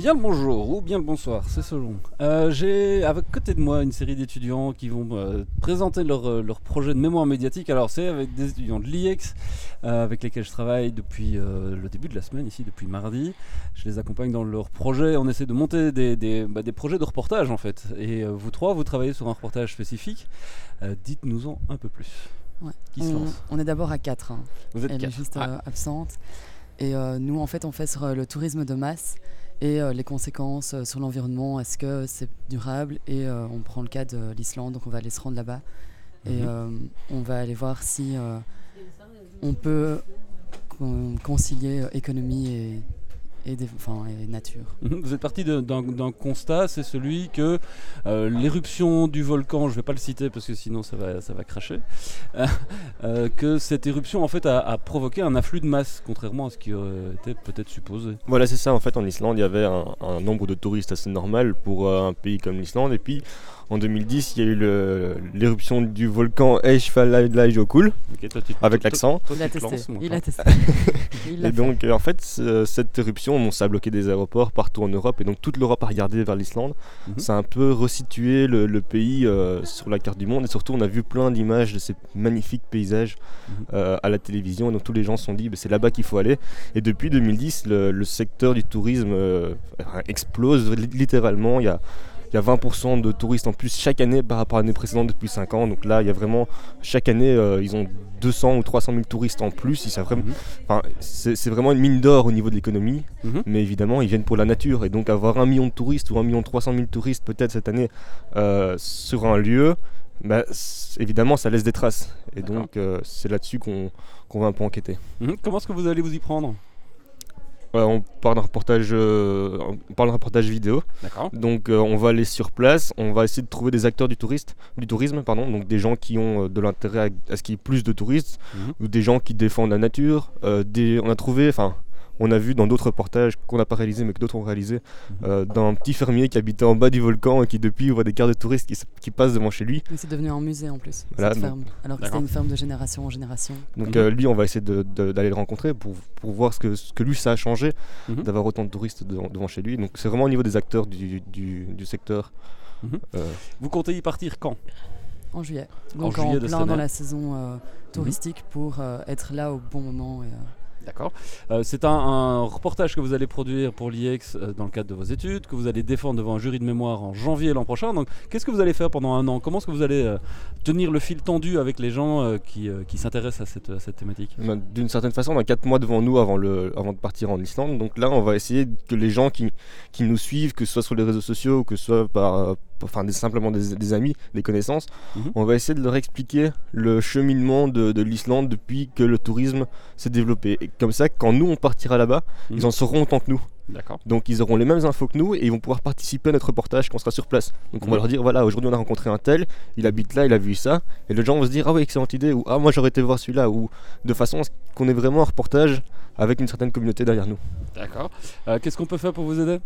Bien le bonjour ou bien le bonsoir, c'est selon. Euh, J'ai avec côté de moi une série d'étudiants qui vont euh, présenter leur, euh, leur, projet de mémoire médiatique. Alors c'est avec des étudiants de l'IEX euh, avec lesquels je travaille depuis le début de la semaine, ici depuis mardi. Je les accompagne dans leur projet. On essaie de monter des, des, bah, des projets de reportage en fait. Et vous trois, vous travaillez sur un reportage spécifique. Dites-nous-en un peu plus. Ouais. Qui on, on, est d'abord à 4. Hein. Vous êtes Elle quatre. est juste Ah. absente. Et nous, en fait, on fait sur le tourisme de masse et euh, les conséquences euh, sur l'environnement, est-ce que c'est durable? Et euh, on prend le cas de l'Islande, donc on va aller se rendre là-bas et Mhm. on va aller voir si on peut con- concilier économie et, et, des- enfin, et nature. Vous êtes parti d'un constat, c'est celui que euh, l'éruption du volcan, je ne vais pas le citer parce que sinon ça va, ça va cracher, euh, euh, que cette éruption en fait a, a provoqué un afflux de masse, contrairement à ce qui été peut-être supposé. Voilà, c'est ça. En fait, en Islande, il y avait un, un nombre de touristes assez normal pour euh, un pays comme l'Islande. Et puis, en 2010, il y a eu l'éruption du volcan Eyjafjallajökull, avec l'accent. Il Il pas. a testé. Il Et donc, euh, en fait, ce- cette éruption, bon, ça a bloqué des aéroports partout en Europe. Et donc, toute l'Europe a regardé vers l'Islande. Mhm. Ça a un peu resitué le, le pays euh, sur la carte du monde. Et surtout, on a vu plein d'images de ces magnifiques paysages Mhm. euh, à la télévision. Et donc, tous les gens se sont dit, bah, c'est là-bas qu'il faut aller. Et depuis 2010, le, le secteur du tourisme euh, explose li- littéralement. Il y a, il y a 20% de touristes en plus chaque année par rapport à l'année précédente depuis 5 ans. Donc là, il y a vraiment, chaque année, euh, ils ont 200 ou 300 000 touristes en plus. Ils savent vraiment, Mhm. c'est vraiment une mine d'or au niveau de l'économie. Mhm. Mais évidemment, ils viennent pour la nature. Et donc, avoir un million de touristes ou un million 300 000 touristes peut-être cette année euh, sur un lieu, bah, évidemment, ça laisse des traces. Et D'accord. donc, euh, c'est là-dessus qu'on qu'on va un peu enquêter. Mhm. Comment est-ce que vous allez vous y prendre? Euh, on parle d'un reportage, euh, on parle d'un reportage vidéo. D'accord. Donc, euh, on va aller sur place. On va essayer de trouver des acteurs du, touriste, du tourisme, pardon, donc des gens qui ont euh, de l'intérêt à, à ce qu'il y ait plus de touristes, Mhm. ou des gens qui défendent la nature. des, on a trouvé, enfin, on a vu dans d'autres reportages qu'on n'a pas réalisé, mais que d'autres ont réalisé, Mhm. euh, d'un petit fermier qui habitait en bas du volcan et qui depuis voit des cartes de touristes qui, passent devant chez lui. Mais c'est devenu un musée en plus, Voilà, cette donc- ferme. Alors que c'était une ferme de génération en génération. Donc Mhm. euh, lui, on va essayer de- de- d'aller le rencontrer pour, pour voir ce que, ce que lui, ça a changé Mhm. d'avoir autant de touristes devant, devant chez lui. Donc c'est vraiment au niveau des acteurs du, du- du secteur. Euh, Vous comptez y partir quand? En juillet. En Donc en, juillet plein dans la saison euh, touristique pour euh, être là au bon moment. Et, euh, D'accord. Euh, c'est un, reportage que vous allez produire pour l'IEX euh, dans le cadre de vos études, que vous allez défendre devant un jury de mémoire en janvier l'an prochain. Donc, qu'est-ce que vous allez faire pendant un an? Comment est-ce que vous allez euh, tenir le fil tendu avec les gens qui, qui s'intéressent à cette, cette thématique? Ben, D'une certaine façon, on a 4 mois devant nous avant, le, avant de partir en Islande. Donc là, on va essayer que les gens qui, qui nous suivent, que ce soit sur les réseaux sociaux que ce soit par, enfin, des- simplement des, des amis, des connaissances, Mhm. on va essayer de leur expliquer le cheminement de, de l'Islande depuis que le tourisme s'est développé. Et comme ça, quand nous, on partira là-bas, Mhm. ils en sauront autant que nous. D'accord. Donc ils auront les mêmes infos que nous et ils vont pouvoir participer à notre reportage quand on sera sur place. Donc on va Mhm. leur dire voilà aujourd'hui on a rencontré un tel, il habite là, il a vu ça, et les gens vont se dire ah oui excellente idée ou ah moi j'aurais été voir celui-là ou de façon à ce qu'on ait vraiment un reportage avec une certaine communauté derrière nous. D'accord. Euh, qu'est-ce qu'on peut faire pour vous aider?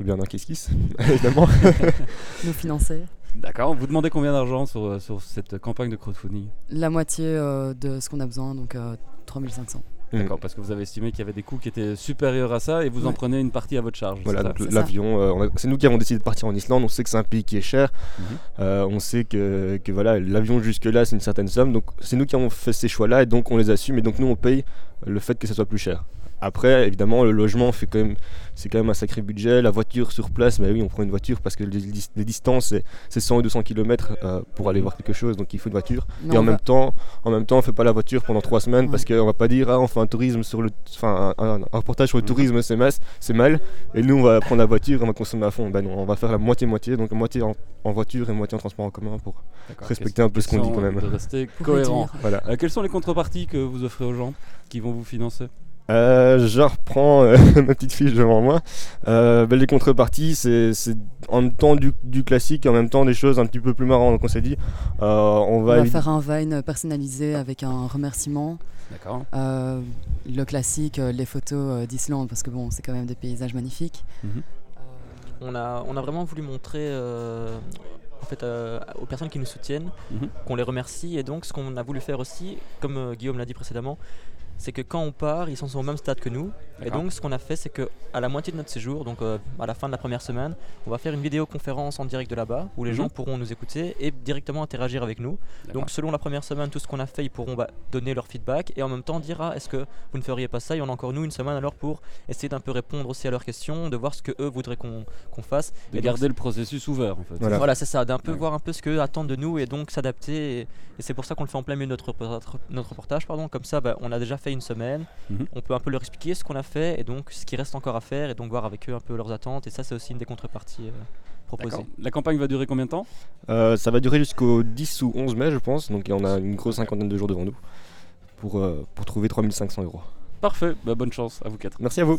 Et bien un kiss kiss évidemment. nous financer. D'accord. Vous demandez combien d'argent sur, euh, sur cette campagne de crowdfunding La moitié euh, de ce qu'on a besoin, donc euh, 3500. D'accord. Parce que vous avez estimé qu'il y avait des coûts qui étaient supérieurs à ça et vous en prenez une partie à votre charge. Voilà, l'avion, euh, c'est nous qui avons décidé de partir en Islande. On sait que c'est un pays qui est cher. Mhm. Euh, on sait que, que voilà, l'avion jusque-là, c'est une certaine somme. Donc c'est nous qui avons fait ces choix-là et donc on les assume. Et donc nous, on paye le fait que ça soit plus cher. Après, évidemment, le logement, fait quand même, c'est quand même un sacré budget. La voiture sur place, mais oui, on prend une voiture parce que les, dis- les distances, c'est, c'est 100 et 200 km pour aller voir quelque chose. Donc il faut une voiture. Et en même temps, en même temps, on fait pas la voiture pendant trois semaines Ouais. parce qu'on va pas dire ah on fait un tourisme sur le, enfin un, un- un reportage sur le tourisme c'est mas- c'est mal. Et nous on va prendre la voiture, on va consommer à fond. Ben non, on va faire la moitié moitié, donc moitié en, en voiture et moitié en transport en commun pour D'accord. respecter un peu ce qu'on dit quand même. De rester cohérent. Voilà. Euh, quelles sont les contreparties que vous offrez aux gens qui vont vous financer? Euh, je reprends euh, ma petite fiche devant moi. Euh, ben, les contreparties, c'est c'est en même temps du, du classique et en même temps des choses un petit peu plus marrantes. Donc on s'est dit, euh, on On va, faire un Vine personnalisé avec un remerciement. D'accord. Euh, le classique, les photos d'Islande, parce que bon, c'est quand même des paysages magnifiques. Mhm. On a, on a vraiment voulu montrer euh, en fait, euh, aux personnes qui nous soutiennent Mhm. qu'on les remercie. Et donc, ce qu'on a voulu faire aussi, comme euh, Guillaume l'a dit précédemment, c'est que quand on part, ils sont au même stade que nous. Et donc, ce qu'on a fait, c'est que à la moitié de notre séjour, donc euh, à la fin de la première semaine, on va faire une vidéoconférence en direct de là-bas où les Mhm. gens pourront nous écouter et directement interagir avec nous. Donc, selon la première semaine, tout ce qu'on a fait, ils pourront bah, donner leur feedback et en même temps dire ah, est-ce que vous ne feriez pas ça? Et on a encore nous une semaine alors pour essayer d'un peu répondre aussi à leurs questions, de voir ce que eux voudraient qu'on qu'on fasse. de Et donc, garder le processus ouvert en fait. Voilà. voilà, c'est ça, d'un peu Ouais. voir un peu ce qu'eux attendent de nous et donc s'adapter. Et, et c'est pour ça qu'on le fait en plein milieu de notre, reportage- notre reportage. Pardon. Comme ça, bah, on a déjà fait une semaine. Mhm. On peut un peu leur expliquer ce qu'on a fait et donc ce qui reste encore à faire et donc voir avec eux un peu leurs attentes. Et ça, c'est aussi une des contreparties euh, proposées. La campagne va durer combien de temps? Euh, ça va durer jusqu'au 10 ou 11 mai, je pense. Donc on a une grosse cinquantaine de jours devant nous pour, euh, pour trouver 3500 euros. Parfait, bah, bonne chance à vous quatre. Merci à vous.